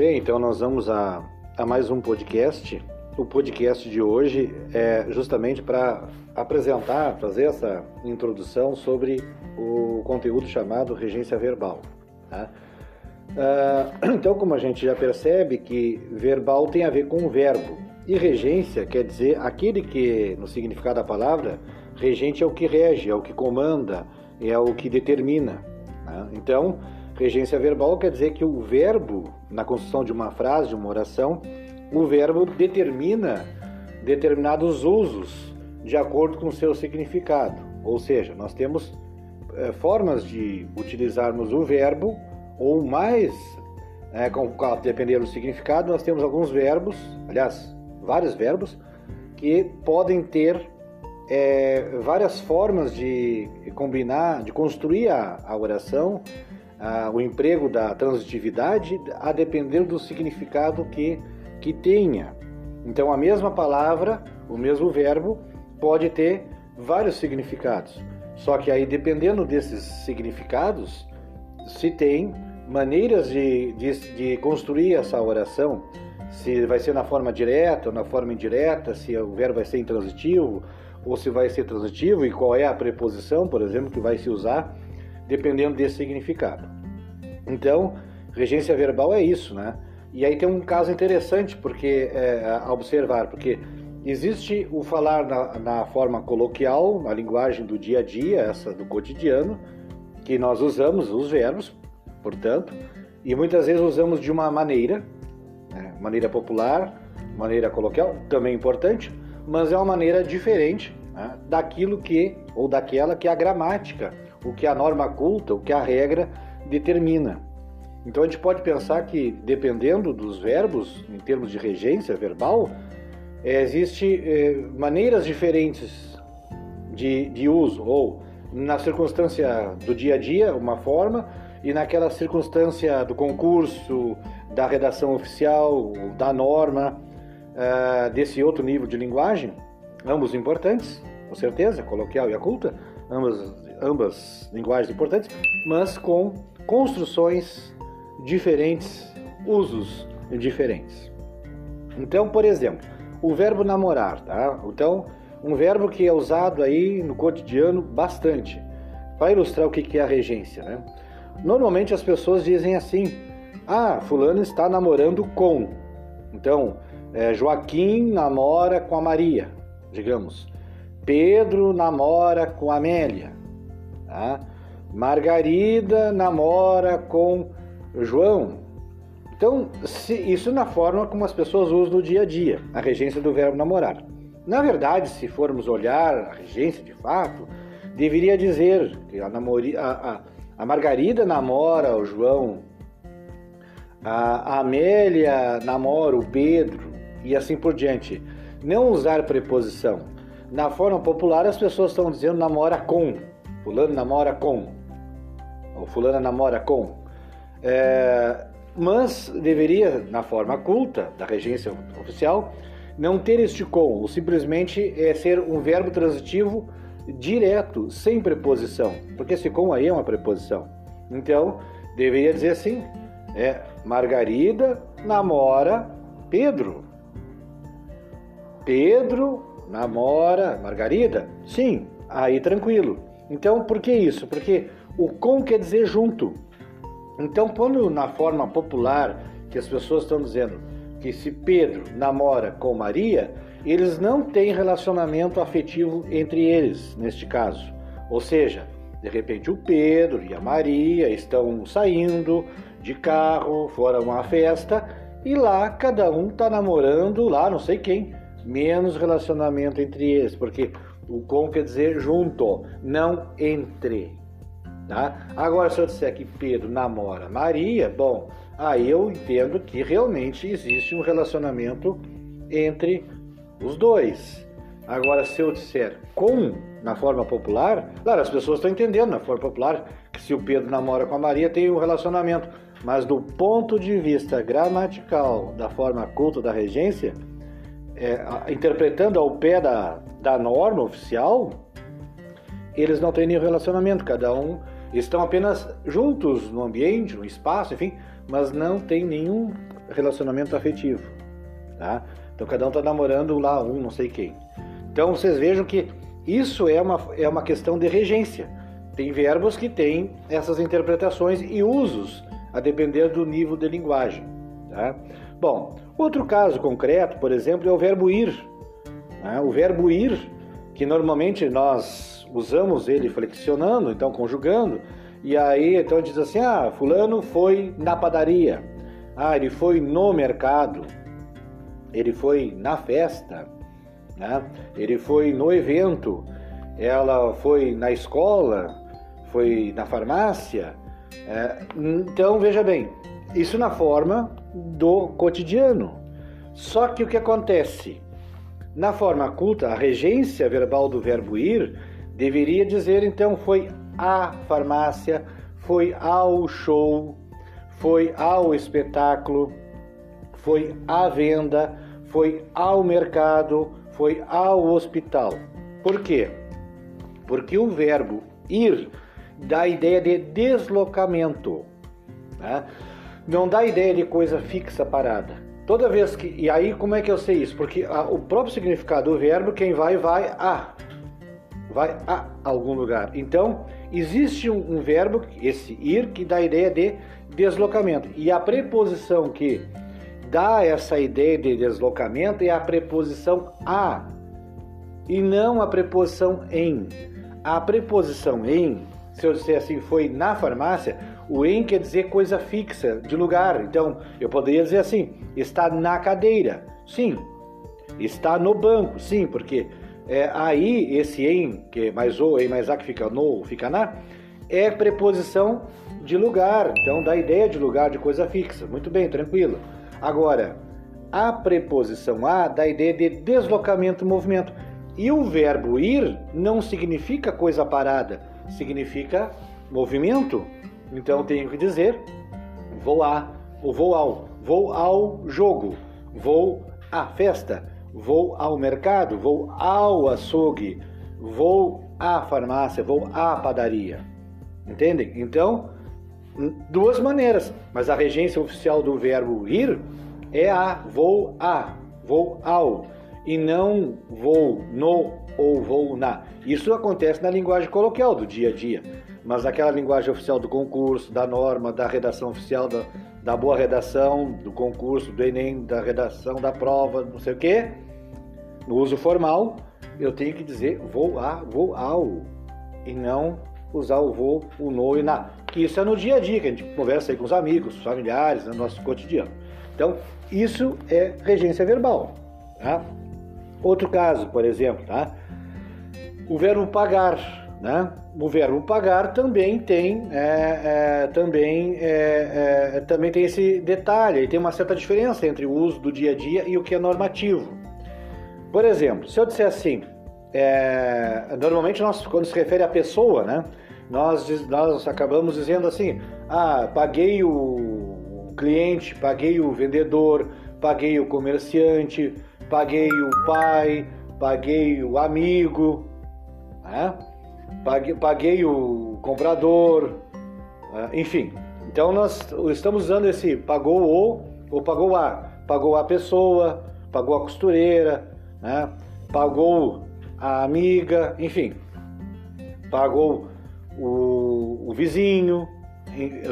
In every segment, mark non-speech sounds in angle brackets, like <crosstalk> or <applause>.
Bem, então nós vamos a, a mais um podcast. O podcast de hoje é justamente para apresentar, fazer essa introdução sobre o conteúdo chamado regência verbal. Tá? Uh, <clears throat> então, como a gente já percebe que verbal tem a ver com o verbo e regência quer dizer aquele que, no significado da palavra, regente é o que rege, é o que comanda, é o que determina. Né? Então, regência verbal quer dizer que o verbo, na construção de uma frase, de uma oração, o verbo determina determinados usos de acordo com o seu significado. Ou seja, nós temos é, formas de utilizarmos o verbo, ou mais, é, com, dependendo do significado, nós temos alguns verbos, aliás, vários verbos, que podem ter é, várias formas de combinar, de construir a, a oração, a, o emprego da transitividade, a depender do significado que, que tenha. Então, a mesma palavra, o mesmo verbo, pode ter vários significados. Só que aí, dependendo desses significados, se tem maneiras de, de, de construir essa oração, se vai ser na forma direta ou na forma indireta, se o verbo vai ser intransitivo, ou se vai ser transitivo e qual é a preposição, por exemplo, que vai se usar, dependendo desse significado. Então, regência verbal é isso, né? E aí tem um caso interessante porque é, a observar, porque existe o falar na, na, forma coloquial, na linguagem do dia a dia, essa do cotidiano, que nós usamos os verbos, portanto, e muitas vezes usamos de uma maneira, né? maneira popular, maneira coloquial, também importante, mas é uma maneira diferente né, daquilo que, ou daquela que a gramática, o que a norma culta, o que a regra determina. Então a gente pode pensar que, dependendo dos verbos, em termos de regência verbal, é, existe é, maneiras diferentes de, de uso, ou na circunstância do dia a dia, uma forma, e naquela circunstância do concurso, da redação oficial, da norma, uh, desse outro nível de linguagem, ambos importantes, com certeza, coloquial e a culta, ambas, ambas linguagens importantes, mas com construções diferentes, usos diferentes. Então, por exemplo, o verbo namorar, tá? Então, um verbo que é usado aí no cotidiano bastante, para ilustrar o que é a regência, né? Normalmente as pessoas dizem assim: ah, fulano está namorando com. Então, é, Joaquim namora com a Maria, digamos. Pedro namora com a Amélia. Tá? Margarida namora com João. Então, isso na forma como as pessoas usam no dia a dia, a regência do verbo namorar. Na verdade, se formos olhar a regência de fato, deveria dizer que a, namori, a, a, a Margarida namora o João, a, a Amélia namora o Pedro, e assim por diante. Não usar preposição. Na forma popular, as pessoas estão dizendo namora com. Fulano namora com. Ou fulana namora com. É, mas deveria, na forma culta da regência oficial, não ter este com, ou simplesmente é ser um verbo transitivo direto, sem preposição, porque esse com aí é uma preposição. Então, deveria dizer assim: é Margarida namora Pedro. Pedro namora Margarida? Sim, aí tranquilo. Então, por que isso? Porque o com quer dizer junto. Então, quando na forma popular que as pessoas estão dizendo que se Pedro namora com Maria, eles não têm relacionamento afetivo entre eles, neste caso. Ou seja, de repente o Pedro e a Maria estão saindo de carro, foram uma festa e lá cada um está namorando lá não sei quem menos relacionamento entre eles, porque o com quer dizer junto, não entre. Tá? Agora, se eu disser que Pedro namora Maria, bom, aí eu entendo que realmente existe um relacionamento entre os dois. Agora, se eu disser com na forma popular, claro, as pessoas estão entendendo na forma popular que se o Pedro namora com a Maria tem um relacionamento, mas do ponto de vista gramatical, da forma culta da regência, é, interpretando ao pé da, da norma oficial, eles não têm nenhum relacionamento, cada um estão apenas juntos no ambiente, no espaço, enfim, mas não tem nenhum relacionamento afetivo. Tá? Então cada um está namorando lá um não sei quem. Então vocês vejam que isso é uma, é uma questão de regência. Tem verbos que têm essas interpretações e usos a depender do nível de linguagem. Tá? Bom, outro caso concreto, por exemplo, é o verbo ir. Né? O verbo ir, que normalmente nós usamos ele flexionando, então conjugando, e aí então diz assim: ah, fulano foi na padaria, ah, ele foi no mercado, ele foi na festa, né? ele foi no evento, ela foi na escola, foi na farmácia. É, então veja bem, isso na forma do cotidiano. Só que o que acontece? Na forma culta, a regência verbal do verbo ir deveria dizer então foi à farmácia, foi ao show, foi ao espetáculo, foi à venda, foi ao mercado, foi ao hospital. Por quê? Porque o verbo ir dá a ideia de deslocamento. Né? Não dá ideia de coisa fixa parada. Toda vez que. E aí, como é que eu sei isso? Porque a, o próprio significado do verbo, quem vai, vai a. Vai a algum lugar. Então, existe um, um verbo, esse ir, que dá a ideia de deslocamento. E a preposição que dá essa ideia de deslocamento é a preposição a e não a preposição em. A preposição em, se eu disser assim, foi na farmácia, o em quer dizer coisa fixa, de lugar. Então, eu poderia dizer assim: está na cadeira. Sim. Está no banco. Sim, porque é, aí esse em, que é mais o, em mais a que fica no, fica na, é preposição de lugar. Então, dá ideia de lugar, de coisa fixa. Muito bem, tranquilo. Agora, a preposição a dá ideia de deslocamento, movimento. E o verbo ir não significa coisa parada, significa movimento. Então tenho que dizer vou a, ou vou ao, vou ao jogo, vou à festa, vou ao mercado, vou ao açougue, vou à farmácia, vou à padaria. Entendem? Então, duas maneiras, mas a regência oficial do verbo ir é a, vou a, vou ao, e não vou no ou vou na. Isso acontece na linguagem coloquial do dia a dia, mas naquela linguagem oficial do concurso, da norma, da redação oficial, da, da boa redação, do concurso, do Enem, da redação da prova, não sei o quê, no uso formal, eu tenho que dizer vou a, vou ao, e não usar o vou, o no e na. Que isso é no dia a dia, que a gente conversa aí com os amigos, familiares, no nosso cotidiano. Então, isso é regência verbal. Tá? Outro caso, por exemplo, tá? o verbo pagar. Né? O verbo pagar também tem, é, é, também, é, é também tem esse detalhe, tem uma certa diferença entre o uso do dia a dia e o que é normativo. Por exemplo, se eu disser assim, é, normalmente nós, quando se refere à pessoa, né, nós, nós acabamos dizendo assim, ah, paguei o cliente, paguei o vendedor, paguei o comerciante, paguei o pai, paguei o amigo, né? Paguei, paguei o comprador, né? enfim. Então nós estamos usando esse pagou ou pagou a, pagou a pessoa, pagou a costureira, né? pagou a amiga, enfim, pagou o, o vizinho,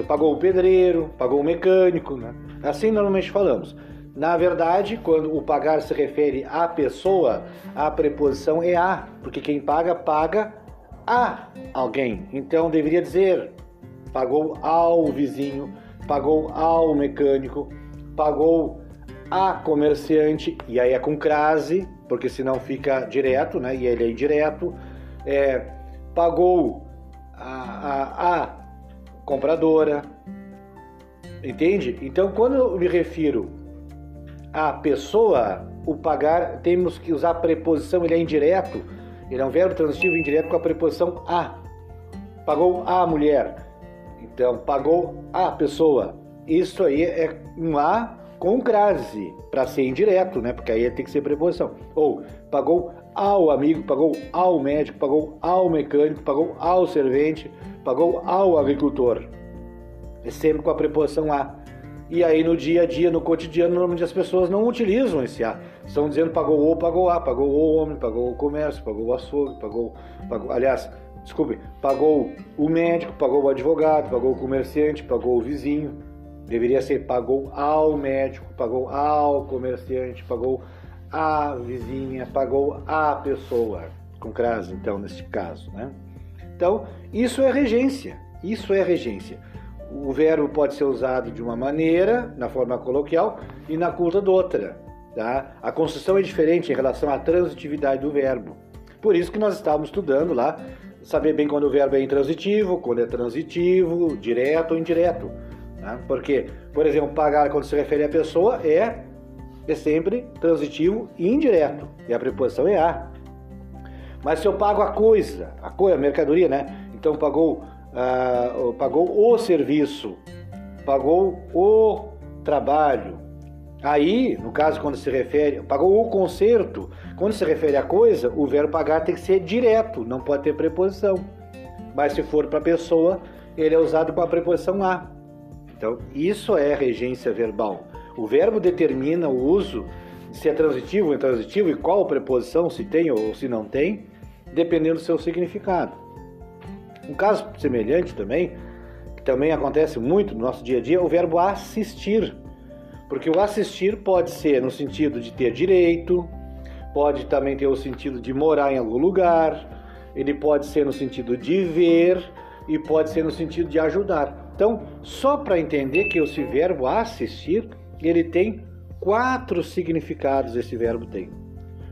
pagou o pedreiro, pagou o mecânico, né? Assim normalmente falamos. Na verdade, quando o pagar se refere à pessoa, a preposição é a, porque quem paga, paga a alguém. Então deveria dizer: pagou ao vizinho, pagou ao mecânico, pagou a comerciante, e aí é com crase, porque senão fica direto, né? E ele é indireto. É, pagou a, a, a compradora, entende? Então, quando eu me refiro à pessoa, o pagar, temos que usar a preposição, ele é indireto, ele é um verbo transitivo indireto com a preposição a. Pagou a mulher, então pagou a pessoa. Isso aí é um a com crase, para ser indireto, né? Porque aí tem que ser preposição. Ou pagou ao amigo, pagou ao médico, pagou ao mecânico, pagou ao servente, pagou ao agricultor. É sempre com a preposição a. E aí no dia a dia, no cotidiano, normalmente as pessoas não utilizam esse A. Estão dizendo pagou o, pagou A, pagou o homem, pagou o comércio, pagou o açougue, pagou, pagou aliás, desculpe, pagou o médico, pagou o advogado, pagou o comerciante, pagou o vizinho. Deveria ser pagou ao médico, pagou ao comerciante, pagou a vizinha, pagou a pessoa, com crase, então, neste caso. Né? Então, isso é regência. Isso é regência. O verbo pode ser usado de uma maneira, na forma coloquial, e na culta de outra. Tá? A construção é diferente em relação à transitividade do verbo. Por isso que nós estávamos estudando lá, saber bem quando o verbo é intransitivo, quando é transitivo, direto ou indireto. Tá? Porque, por exemplo, pagar quando se refere à pessoa é, é sempre transitivo e indireto. E a preposição é a. Mas se eu pago a coisa, a coisa, a mercadoria, né? Então pagou, uh, pagou o serviço, pagou o trabalho, Aí, no caso, quando se refere, pagou o conserto, quando se refere à coisa, o verbo pagar tem que ser direto, não pode ter preposição. Mas se for para a pessoa, ele é usado com a preposição a. Então, isso é regência verbal. O verbo determina o uso, se é transitivo ou intransitivo, e qual preposição se tem ou se não tem, dependendo do seu significado. Um caso semelhante também, que também acontece muito no nosso dia a dia, é o verbo assistir. Porque o assistir pode ser no sentido de ter direito, pode também ter o sentido de morar em algum lugar, ele pode ser no sentido de ver e pode ser no sentido de ajudar. Então, só para entender que esse verbo assistir, ele tem quatro significados esse verbo tem.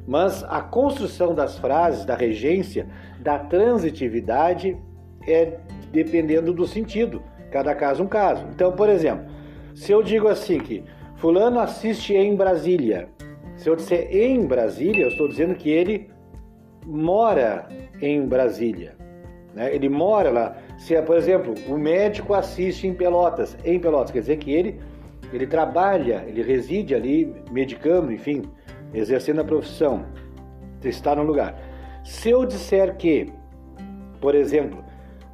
Mas a construção das frases, da regência, da transitividade é dependendo do sentido. Cada caso um caso. Então, por exemplo, se eu digo assim que Fulano assiste em Brasília. Se eu disser em Brasília, eu estou dizendo que ele mora em Brasília. Né? Ele mora lá. Se, por exemplo, o médico assiste em Pelotas, em Pelotas, quer dizer que ele, ele trabalha, ele reside ali, medicando, enfim, exercendo a profissão, está no lugar. Se eu disser que, por exemplo,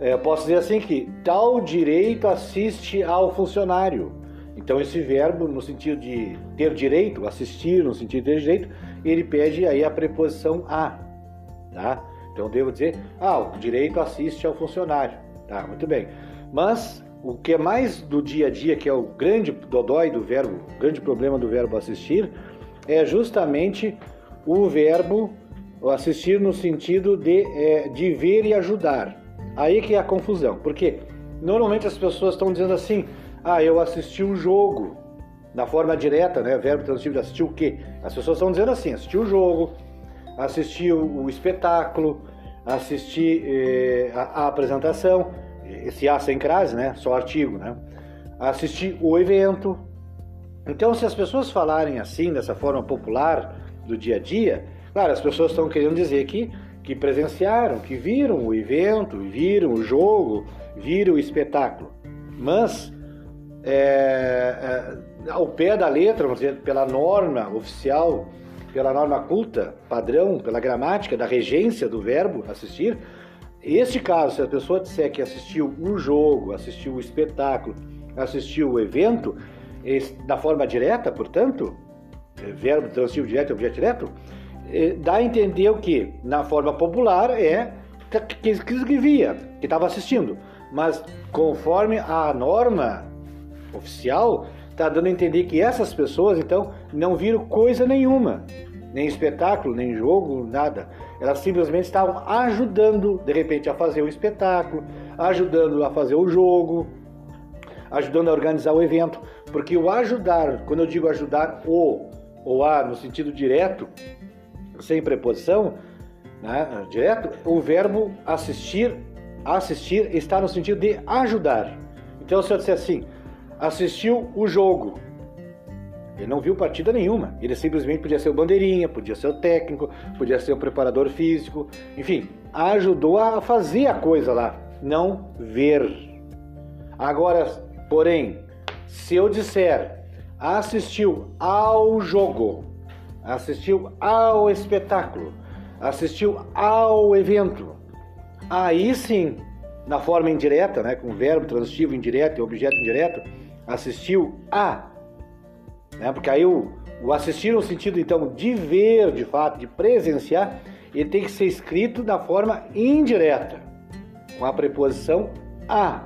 é, posso dizer assim que tal direito assiste ao funcionário. Então esse verbo, no sentido de ter direito, assistir, no sentido de ter direito, ele pede aí a preposição a, tá? Então devo dizer, ah, o direito assiste ao funcionário, tá? Muito bem. Mas o que é mais do dia a dia, que é o grande dodói do verbo, o grande problema do verbo assistir, é justamente o verbo assistir no sentido de, é, de ver e ajudar. Aí que é a confusão, porque normalmente as pessoas estão dizendo assim, ah, eu assisti um jogo. Na forma direta, né? Verbo transitivo de assistir o quê? As pessoas estão dizendo assim: assistir o jogo, assistir o, o espetáculo, assistir eh, a, a, apresentação, esse A sem crase, né? Só artigo, né? Assistir o evento. Então, se as pessoas falarem assim, dessa forma popular do dia a dia, claro, as pessoas estão querendo dizer que, que presenciaram, que viram o evento, viram o jogo, viram o espetáculo. Mas é, é, ao pé da letra, vamos dizer, pela norma oficial, pela norma culta, padrão, pela gramática da regência do verbo assistir, este caso, se a pessoa disser que assistiu um jogo, assistiu o espetáculo, assistiu o evento, da forma direta, portanto, é, verbo transitivo direto e objeto direto, dá a entender o que, na forma popular, é que, que, que via, que estava assistindo. Mas conforme a norma oficial está dando a entender que essas pessoas, então, não viram coisa nenhuma, nem espetáculo, nem jogo, nada. Elas simplesmente estavam ajudando, de repente, a fazer o espetáculo, ajudando a fazer o jogo, ajudando a organizar o evento. Porque o ajudar, quando eu digo ajudar o ou a no sentido direto, sem preposição, né, direto, o verbo assistir, assistir está no sentido de ajudar. Então, se eu disser assim, assistiu o jogo. Ele não viu partida nenhuma. Ele simplesmente podia ser o bandeirinha, podia ser o técnico, podia ser o preparador físico, enfim, ajudou a fazer a coisa lá, não ver. Agora, porém, se eu disser assistiu ao jogo, assistiu ao espetáculo, assistiu ao evento, aí sim, na forma indireta, né, com verbo transitivo indireto e objeto indireto, assistiu a. Né? Porque aí o, o assistir no sentido então de ver, de fato, de presenciar, ele tem que ser escrito da forma indireta, com a preposição a.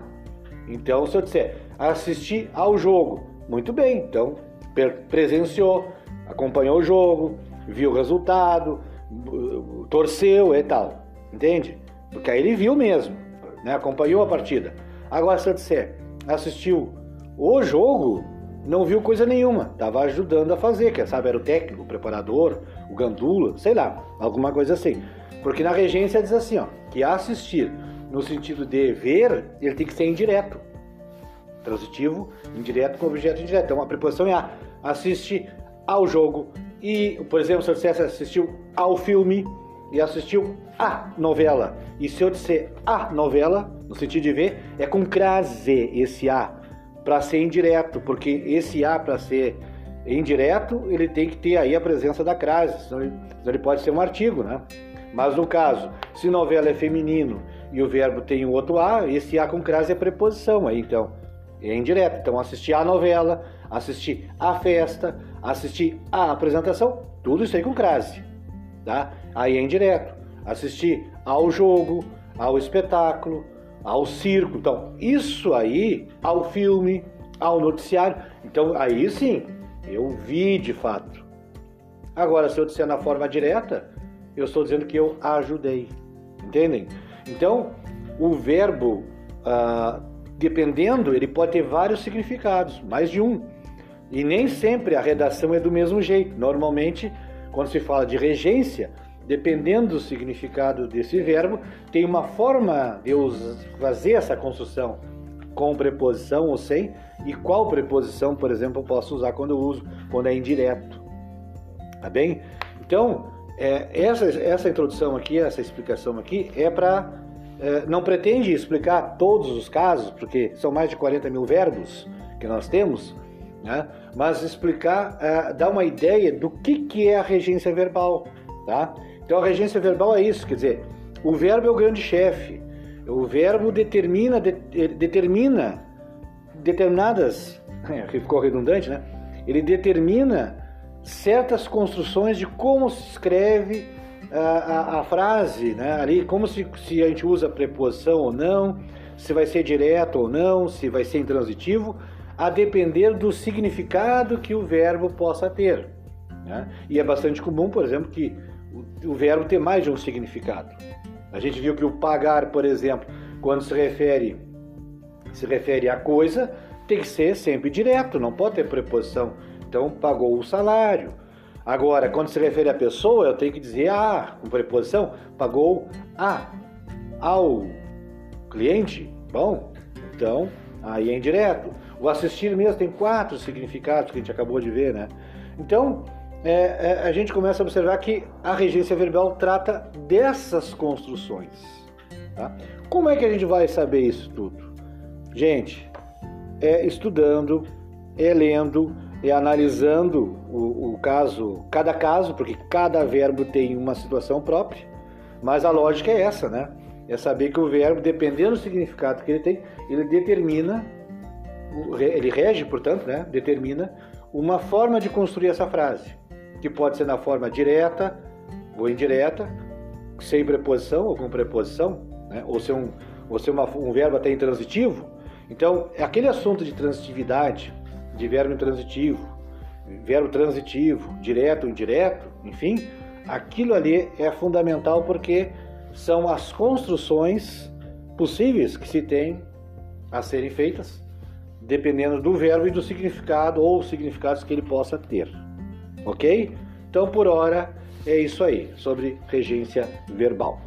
Então, se eu disser assistir ao jogo, muito bem, então presenciou, acompanhou o jogo, viu o resultado, torceu e tal, entende? Porque aí ele viu mesmo, né? acompanhou a partida. Agora, se eu disser assistiu o jogo, não viu coisa nenhuma, estava ajudando a fazer, quer sabe, era o técnico, o preparador, o gandula, sei lá, alguma coisa assim. Porque na regência diz assim, ó, que assistir no sentido de ver, ele tem que ser indireto. Transitivo, indireto com objeto indireto. Então a preposição é a. Assiste ao jogo. E, por exemplo, se eu dissesse assistiu ao filme e assistiu a novela. E se eu disser a novela, no sentido de ver, é com crase esse a, para ser indireto, porque esse a para ser indireto, ele tem que ter aí a presença da crase, senão ele, senão ele pode ser um artigo, né? Mas no caso, se novela é feminino e o verbo tem um outro a, esse a com crase é preposição, aí então é indireto. Então assistir a novela, assistir a festa, assistir a apresentação, tudo isso aí com crase, tá? Aí é indireto. Assistir ao jogo, ao espetáculo, ao circo. Então, isso aí, ao filme, ao noticiário. Então, aí sim, eu vi de fato. Agora, se eu disser na forma direta, eu estou dizendo que eu ajudei. Entendem? Então, o verbo, ah, dependendo, ele pode ter vários significados, mais de um. E nem sempre a redação é do mesmo jeito. Normalmente, quando se fala de regência, dependendo do significado desse verbo, tem uma forma de eu fazer essa construção com preposição ou sem, e qual preposição, por exemplo, eu posso usar quando eu uso, quando é indireto. Tá bem? Então, é, essa, essa introdução aqui, essa explicação aqui, é para. É, não pretende explicar todos os casos, porque são mais de 40 mil verbos que nós temos, né? mas explicar, é, dar uma ideia do que, que é a regência verbal. Tá? Então a regência verbal é isso, quer dizer, o verbo é o grande chefe. O verbo determina, de, determina determinadas, <laughs> ficou redundante, né? Ele determina certas construções de como se escreve a, a, a frase, né? Ali, como se, se a gente usa preposição ou não, se vai ser direto ou não, se vai ser intransitivo, a depender do significado que o verbo possa ter. Né? E é bastante comum, por exemplo, que o, verbo ter mais de um significado. A gente viu que o pagar, por exemplo, quando se refere se refere a coisa, tem que ser sempre direto, não pode ter preposição. Então, pagou o salário. Agora, quando se refere a pessoa, eu tenho que dizer a, com preposição, pagou a, ao cliente. Bom, então, aí é indireto. O assistir mesmo tem quatro significados que a gente acabou de ver, né? Então, é, é, a gente começa a observar que a regência verbal trata dessas construções. Tá? Como é que a gente vai saber isso tudo? Gente, é estudando, é lendo, é analisando o, o caso, cada caso, porque cada verbo tem uma situação própria, mas a lógica é essa, né? É saber que o verbo, dependendo do significado que ele tem, ele determina, ele rege, portanto, né? Determina uma forma de construir essa frase que pode ser na forma direta ou indireta, sem preposição ou com preposição, né? ou ser, um, ou ser uma, um verbo até intransitivo. Então, aquele assunto de transitividade, de verbo intransitivo, verbo transitivo, direto ou indireto, enfim, aquilo ali é fundamental porque são as construções possíveis que se tem a serem feitas, dependendo do verbo e do significado ou significados que ele possa ter. Ok? Então, por hora, é isso aí, sobre regência verbal.